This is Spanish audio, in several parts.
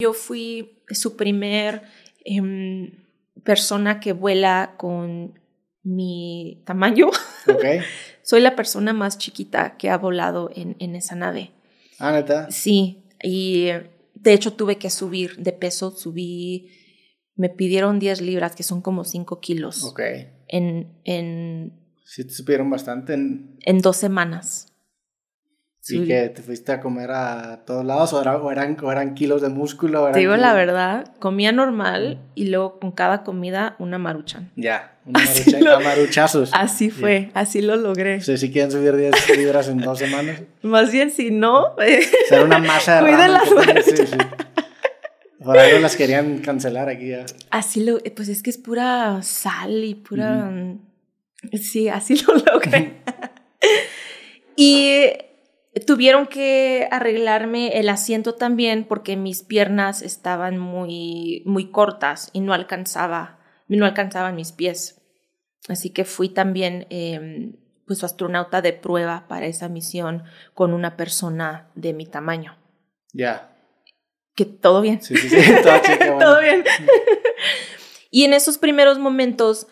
Yo fui su primer em, persona que vuela con mi tamaño. Ok. Soy la persona más chiquita que ha volado en, en esa nave. Ah, neta. Sí, y de hecho tuve que subir de peso, subí, me pidieron 10 libras, que son como 5 kilos, Ok. en, en, Sí, te supieron bastante. En... en dos semanas. ¿Y Subí. que te fuiste a comer a todos lados? ¿O, era- o eran, o eran kilos de músculo? Te digo la verdad, comía normal y luego con cada comida una maruchan. Ya, una Así marucha- lo- a maruchazos. Así fue, así lo logré. O sea, si quieren subir 10 libras en dos semanas, Más bien si no, será una masa de las sí, maruchas. sí. Por algo las querían cancelar aquí ya. así lo, pues es que es pura sal y pura... Sí, así lo logré. y tuvieron que arreglarme el asiento también porque mis piernas estaban muy, muy cortas y no alcanzaba, no alcanzaban mis pies. Así que fui también eh, pues astronauta de prueba para esa misión con una persona de mi tamaño. Ya. Que todo bien. Sí, sí, sí. Todo chica, bueno. Todo bien. y en esos primeros momentos,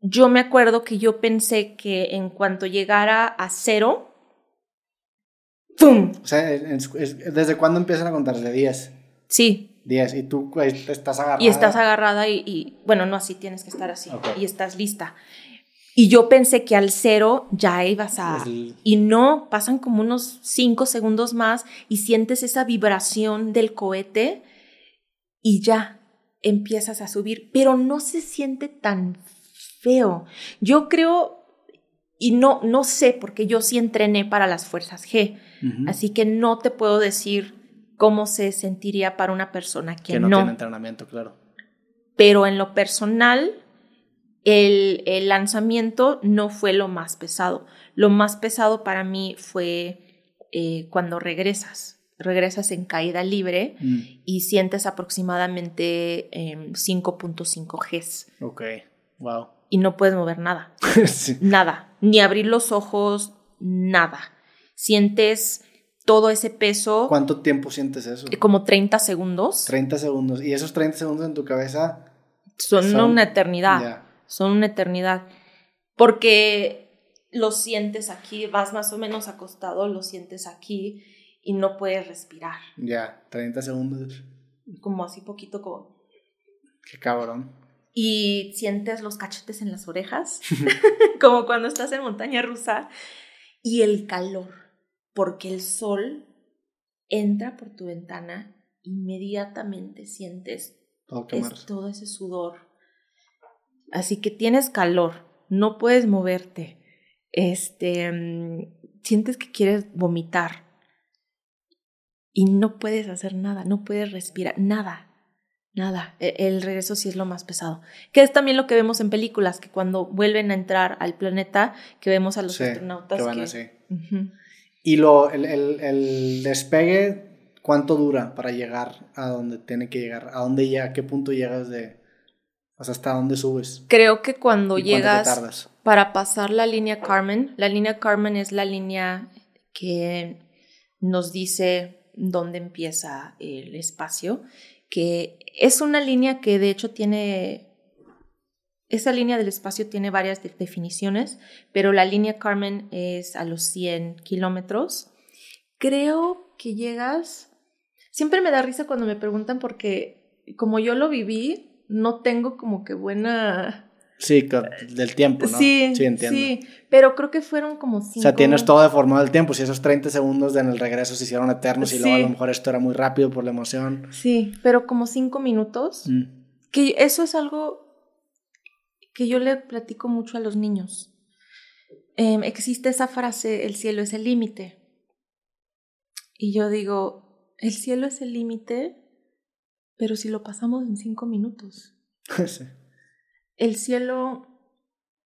yo me acuerdo que yo pensé que en cuanto llegara a cero, ¡pum! O sea, es- es- ¿desde cuándo empiezan a contar? De 10. Sí. 10. Y tú pues, estás agarrada. Y estás agarrada y, y, bueno, no así, tienes que estar así. Ok. Y estás lista. Y yo pensé que al cero ya ibas a... Es el- Y no, pasan como unos cinco segundos más y sientes esa vibración del cohete y ya empiezas a subir, pero no se siente tan feo. Yo creo, y no, no sé, porque yo sí entrené para las fuerzas G, así que no te puedo decir cómo se sentiría para una persona que, que no, no. tiene entrenamiento, claro. Pero en lo personal, el, el lanzamiento no fue lo más pesado. Lo más pesado para mí fue eh, cuando regresas. Regresas en caída libre Mm, y sientes aproximadamente em, 5.5 Gs Ok. Wow. y no puedes mover nada. sí. Nada. Ni abrir los ojos, nada. Sientes todo ese peso ¿Cuánto tiempo sientes eso? como 30 segundos. 30 segundos. Y esos 30 segundos en tu cabeza. Son, son- una eternidad. Son una eternidad. Porque lo sientes aquí, vas más o menos acostado, lo sientes aquí y no puedes respirar. Ya. 30 segundos. Como así poquito como... Qué cabrón. Y sientes los cachetes en las orejas, como cuando estás en montaña rusa. Y el calor, porque el sol entra por tu ventana, inmediatamente sientes Todo es todo ese sudor. Así que tienes calor, no puedes moverte. Este, mm, sientes que quieres vomitar y no puedes hacer nada, no puedes respirar, nada. Nada, E- el regreso sí es lo más pesado. Que es también lo que vemos en películas, que cuando vuelven a entrar al planeta, que vemos a los Sí, astronautas que van que- así. Y lo, el, el, el despegue, ¿cuánto dura para llegar a donde tiene que llegar? ¿A dónde llega? ¿A qué punto llegas de... O sea, hasta dónde subes? Creo que cuando ¿Y cuánto te llegas tardas? para pasar la línea Carmen, la línea Carmen es la línea que nos dice dónde empieza el espacio, que es una línea que de hecho tiene, esa línea del espacio tiene varias de- definiciones, pero la línea Carmen es a los 100 kilómetros. Creo que llegas, siempre me da risa cuando me preguntan porque como yo lo viví, no tengo como que buena... Sí, del tiempo, ¿no? Sí, entiendo. sí, pero creo que fueron como cinco. O sea, tienes todo deformado el tiempo. Si esos 30 segundos en el regreso se hicieron eternos y luego a Sí. lo mejor esto era muy rápido por la emoción. Sí, pero como cinco minutos. Mm. Que eso es algo que yo le platico mucho a los niños. Em, existe esa frase, el cielo es el límite. Y yo digo, el cielo es el límite, pero si lo pasamos en cinco minutos. Sí. El cielo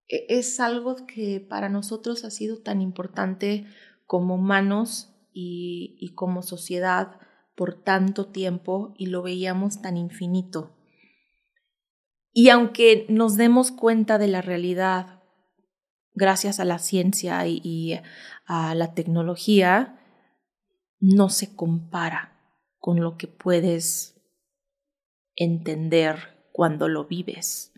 e- es algo que para nosotros ha sido tan importante como humanos y, como sociedad por tanto tiempo y lo veíamos tan infinito. Y aunque nos demos cuenta de la realidad gracias a la ciencia y a la tecnología, no se compara con lo que puedes entender cuando lo vives.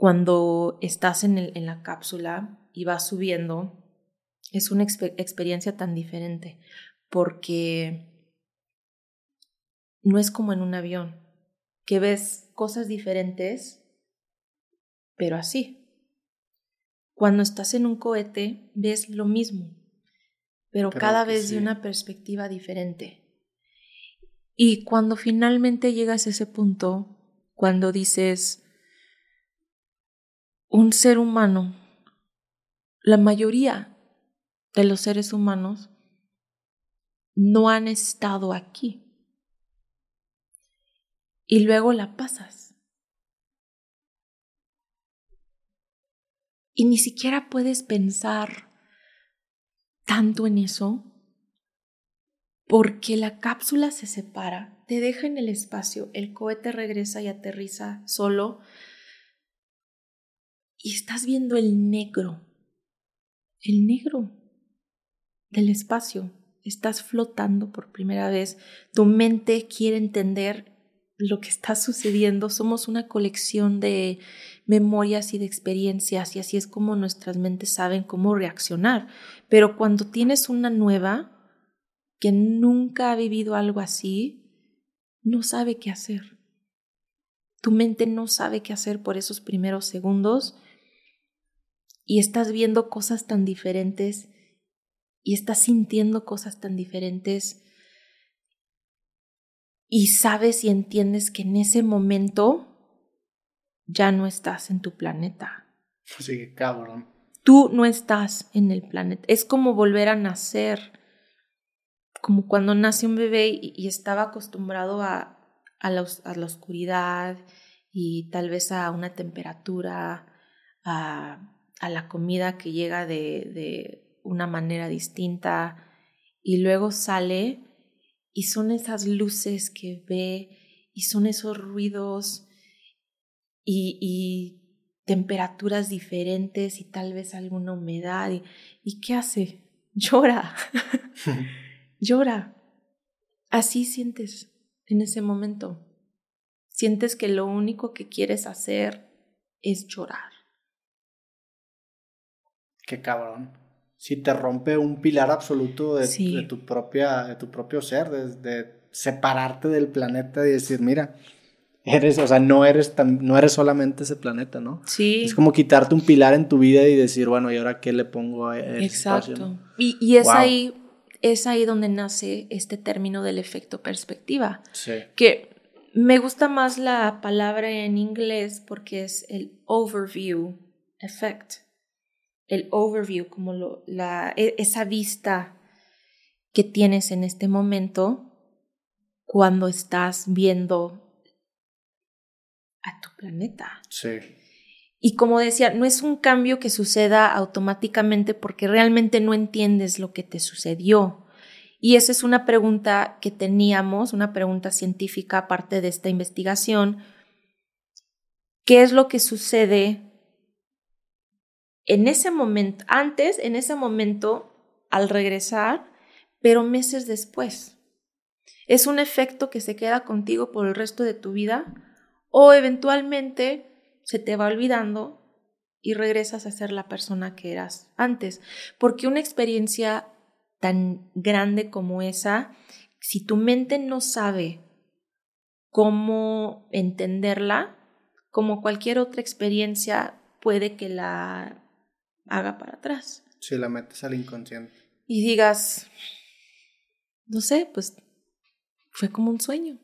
Cuando estás en, el, en la cápsula y vas subiendo, es una experiencia tan diferente porque no es como en un avión, que ves cosas diferentes, pero así. Cuando estás en un cohete, ves lo mismo, pero, cada vez de una perspectiva diferente. Y cuando finalmente llegas a ese punto, cuando dices, un ser humano, la mayoría de los seres humanos no han estado aquí. Y luego la pasas. Y ni siquiera puedes pensar tanto en eso porque la cápsula se separa, te deja en el espacio, el cohete regresa y aterriza solo y estás viendo el negro, el negro del espacio. Estás flotando por primera vez, tu mente quiere entender lo que está sucediendo. Somos una colección de memorias y de experiencias y así es como nuestras mentes saben cómo reaccionar. Pero cuando tienes una nueva que nunca ha vivido algo así, no sabe qué hacer. Tu mente no sabe qué hacer por esos primeros segundos y estás viendo cosas tan diferentes y estás sintiendo cosas tan diferentes y sabes y entiendes que en ese momento ya no estás en tu planeta. Así que cabrón. Tú no estás en el planeta. Es como volver a nacer. Como cuando nace un bebé y, estaba acostumbrado a, a, la, a, la, oscuridad y tal vez a una temperatura, a, a la comida que llega de, de una manera distinta y luego sale y son esas luces que ve y son esos ruidos y, y temperaturas diferentes y tal vez alguna humedad. ¿Y, ¿y qué hace? Llora, llora. Así sientes en ese momento. Sientes que lo único que quieres hacer es llorar. Qué cabrón si te rompe un pilar absoluto de, tu, propia, de tu propio ser, de, separarte del planeta y decir, mira, eres, o sea, no eres, tan, no eres solamente ese planeta, ¿no? Sí. Es como quitarte un pilar en tu vida y decir, bueno, ¿y ahora qué le pongo a ese Exacto. Y, y es ahí es ahí donde nace este término del efecto perspectiva. Sí. Que me gusta más la palabra en inglés porque es el overview effect el overview, como lo, la, e, esa vista que tienes en este momento cuando estás viendo a tu planeta. Sí. Y como decía, no es un cambio que suceda automáticamente porque realmente no entiendes lo que te sucedió. Y esa es una pregunta que teníamos, una pregunta científica aparte de esta investigación. ¿Qué es lo que sucede en ese momento, antes, en ese momento, al regresar, pero meses después. Es un efecto que se queda contigo por el resto de tu vida o eventualmente se te va olvidando y regresas a ser la persona que eras antes. Porque una experiencia tan grande como esa, si tu mente no sabe cómo entenderla, como cualquier otra experiencia, puede que la haga para atrás. Si la metes al inconsciente. Y digas, no sé, pues fue como un sueño.